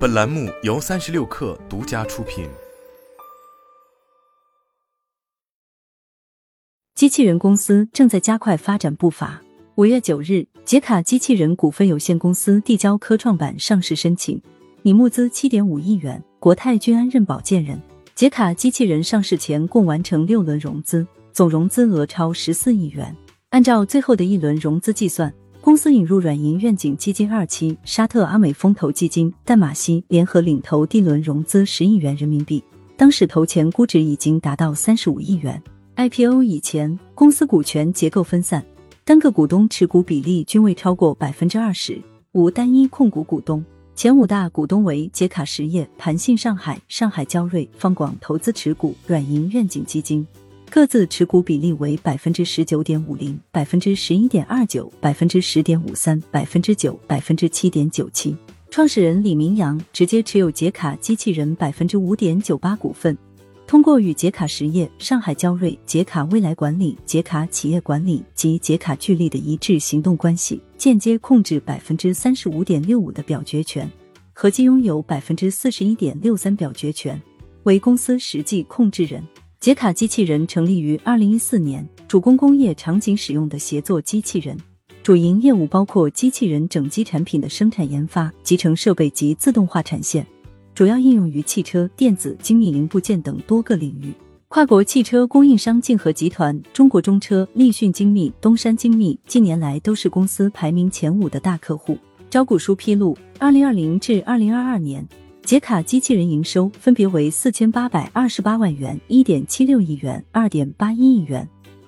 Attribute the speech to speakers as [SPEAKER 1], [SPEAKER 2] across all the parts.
[SPEAKER 1] 本栏目由三十六氪独家出品。
[SPEAKER 2] 机器人公司正在加快发展步伐。五月九日，杰卡机器人股份有限公司递交科创板上市申请，拟募资七点五亿元，国泰君安任保荐人。杰卡机器人上市前共完成六轮融资，总融资额超十四亿元。按照最后的一轮融资计算。公司引入软银愿景基金二期、沙特阿美风投基金、淡马锡联合领投 D 轮融资十亿元人民币，当时投前估值已经达到三十五亿元。IPO 以前，公司股权结构分散，单个股东持股比例均未超过百分之二十，无单一控股股东。前五大股东为杰卡实业、盘信上海、上海交瑞、方广投资持股、软银愿景基金。各自持股比例为百分之十九点五零、百分之十一点二九、百分之十点五三、百分之九、百分之七点九七。创始人李明阳直接持有杰卡机器人百分之五点九八股份，通过与杰卡实业、上海交瑞、杰卡未来管理、杰卡企业管理及杰卡聚力的一致行动关系，间接控制百分之三十五点六五的表决权，合计拥有百分之四十一点六三表决权，为公司实际控制人。杰卡机器人成立于二零一四年，主攻工业场景使用的协作机器人，主营业务包括机器人整机产品的生产研发、集成设备及自动化产线，主要应用于汽车、电子、精密零部件等多个领域。跨国汽车供应商竞合集团、中国中车、立讯精密、东山精密近年来都是公司排名前五的大客户。招股书披露，二零二零至二零二二年。杰卡机器人营收分别为四千八百二十八万元、一点七六亿元、二点八一亿元，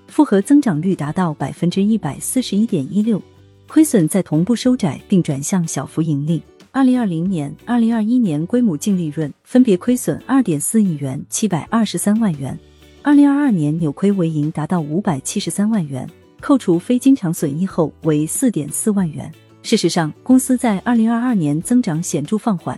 [SPEAKER 2] 复合增长率达到百分之一百四十一点一六，亏损在同步收窄并转向小幅盈利。二零二零年、二零二一年归母净利润分别亏损二点四亿元、七百二十三万元，二零二二年扭亏为盈达到五百七十三万元，扣除非经常损益后为四点四万元。事实上，公司在二零二二年增长显著放缓。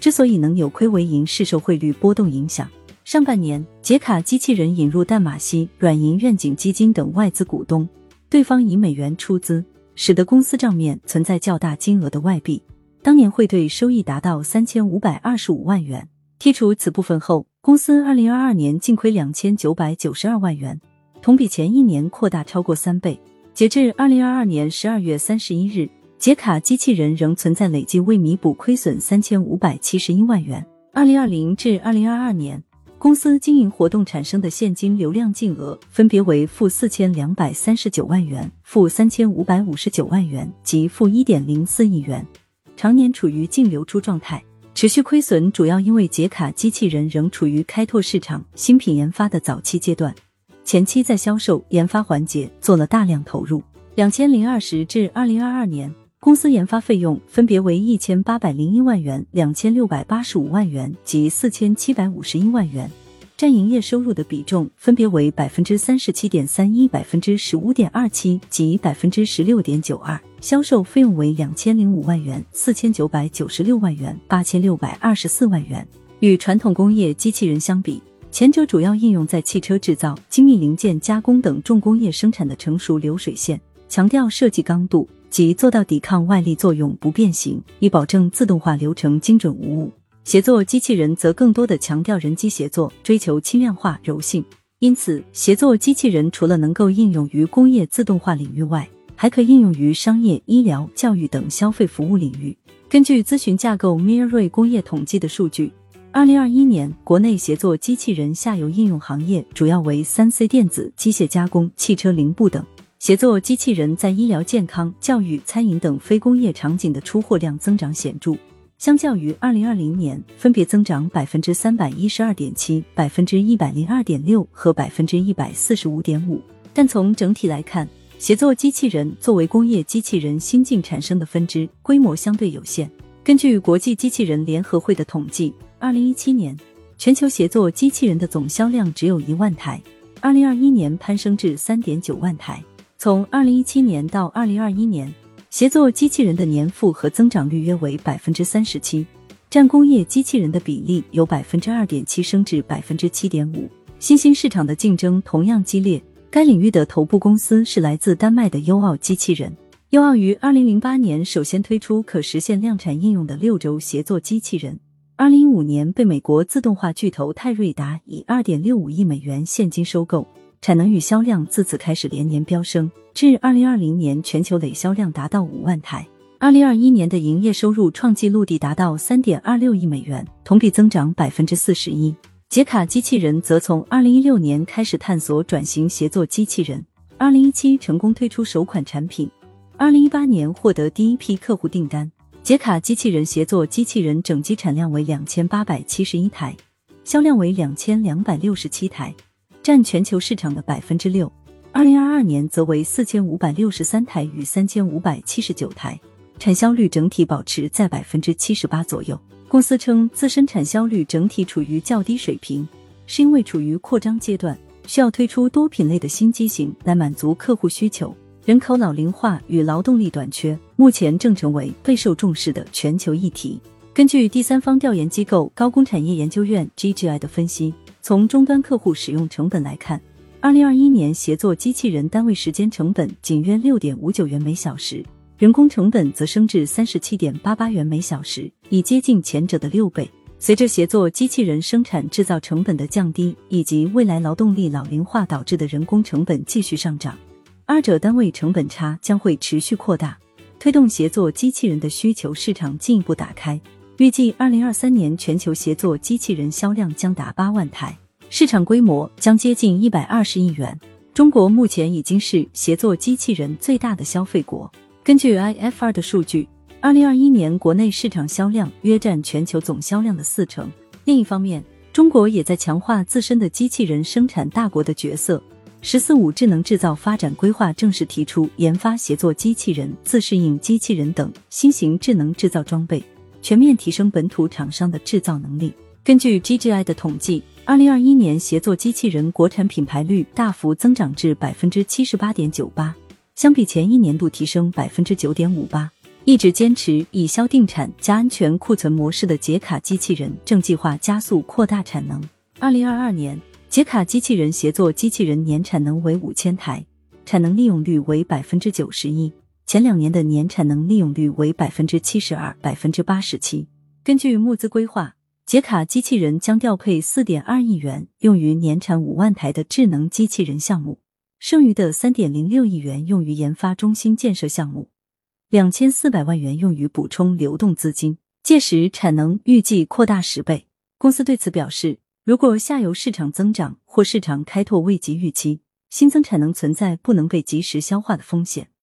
[SPEAKER 2] 之所以能扭亏为盈，是受汇率波动影响。上半年，杰卡机器人引入淡马锡、软银愿景基金等外资股东，对方以美元出资，使得公司账面存在较大金额的外币。当年汇兑收益达到三千五百二十五万元。剔除此部分后，公司二零二二年净亏两千九百九十二万元，同比前一年扩大超过三倍。截至二零二二年十二月三十一日。杰卡机器人仍存在累计未弥补亏损三千五百七十一万元。二零二零至二零二二年，公司经营活动产生的现金流量净额分别为负四千两百三十九万元、负三千五百五十九万元及负一点零四亿元，常年处于净流出状态。持续亏损主要因为杰卡机器人仍处于开拓市场、新品研发的早期阶段，前期在销售、研发环节做了大量投入。两千零二十至二零二二年。公司研发费用分别为一千八百零一万元、两千六百八十五万元及四千七百五十一万元，占营业收入的比重分别为百分之三十七点三一、百分之十五点二七及百分之十六点九二。销售费用为两千零五万元、四千九百九十六万元、八千六百二十四万元。与传统工业机器人相比，前者主要应用在汽车制造、精密零件加工等重工业生产的成熟流水线，强调设计刚度。即做到抵抗外力作用不变形，以保证自动化流程精准无误。协作机器人则更多的强调人机协作，追求轻量化、柔性。因此，协作机器人除了能够应用于工业自动化领域外，还可应用于商业、医疗、教育等消费服务领域。根据咨询架构 m i r 瑞工业统计的数据，二零二一年国内协作机器人下游应用行业主要为三 C 电子、机械加工、汽车零部等。协作机器人在医疗健康、教育、餐饮等非工业场景的出货量增长显著，相较于二零二零年分别增长百分之三百一十二点七、百分之一百零二点六和百分之一百四十五点五。但从整体来看，协作机器人作为工业机器人新近产生的分支，规模相对有限。根据国际机器人联合会的统计，二零一七年全球协作机器人的总销量只有一万台，二零二一年攀升至三点九万台。从二零一七年到二零二一年，协作机器人的年复合增长率约为百分之三十七，占工业机器人的比例由百分之二点七升至百分之七点五。新兴市场的竞争同样激烈，该领域的头部公司是来自丹麦的优奥机器人。优奥于二零零八年首先推出可实现量产应用的六轴协作机器人，二零一五年被美国自动化巨头泰瑞达以二点六五亿美元现金收购，产能与销量自此开始连年飙升，至二零二零年全球累销量达到五万台。二零二一年的营业收入创纪录地达到三点二六亿美元，同比增长百分之四十一。杰卡机器人则从二零一六年开始探索转型协作机器人，二零一七成功推出首款产品。二零一八年获得第一批客户订单，杰卡机器人协作机器人整机产量为两千八百七十一台，销量为两千两百六十七台，占全球市场的百分之六。二零二二年则为四千五百六十三台与三千五百七十九台，产销率整体保持在百分之七十八左右。公司称自身产销率整体处于较低水平，是因为处于扩张阶段，需要推出多品类的新机型来满足客户需求。人口老龄化与劳动力短缺，目前正成为备受重视的全球议题。根据第三方调研机构高工产业研究院 （GGI） 的分析，从终端客户使用成本来看，二零二一年协作机器人单位时间成本仅约六点五九元每小时，人工成本则升至三十七点八八元每小时，已接近前者的六倍。随着协作机器人生产制造成本的降低，以及未来劳动力老龄化导致的人工成本继续上涨。二者单位成本差将会持续扩大，推动协作机器人的需求市场进一步打开。预计二零二三年全球协作机器人销量将达八万台，市场规模将接近一百二十亿元。中国目前已经是协作机器人最大的消费国。根据 IFR 的数据，二零二一年国内市场销量约占全球总销量的四成。另一方面，中国也在强化自身的机器人生产大国的角色。“十四五”智能制造发展规划正式提出研发协作机器人、自适应机器人等新型智能制造装备，全面提升本土厂商的制造能力。根据 GGI 的统计，二零二一年协作机器人国产品牌率大幅增长至百分之七十八点九八，相比前一年度提升百分之九点五八。一直坚持以销定产加安全库存模式的杰卡机器人，正计划加速扩大产能。二零二二年。杰卡机器人协作机器人年产能为五千台，产能利用率为百分之九十一，前两年的年产能利用率为百分之七十二、百分之八十七。根据募资规划，杰卡机器人将调配四点二亿元用于年产五万台的智能机器人项目，剩余的三点零六亿元用于研发中心建设项目，两千四百万元用于补充流动资金。届时产能预计扩大十倍。公司对此表示。如果下游市场增长或市场开拓未及预期，新增产能存在不能被及时消化的风险。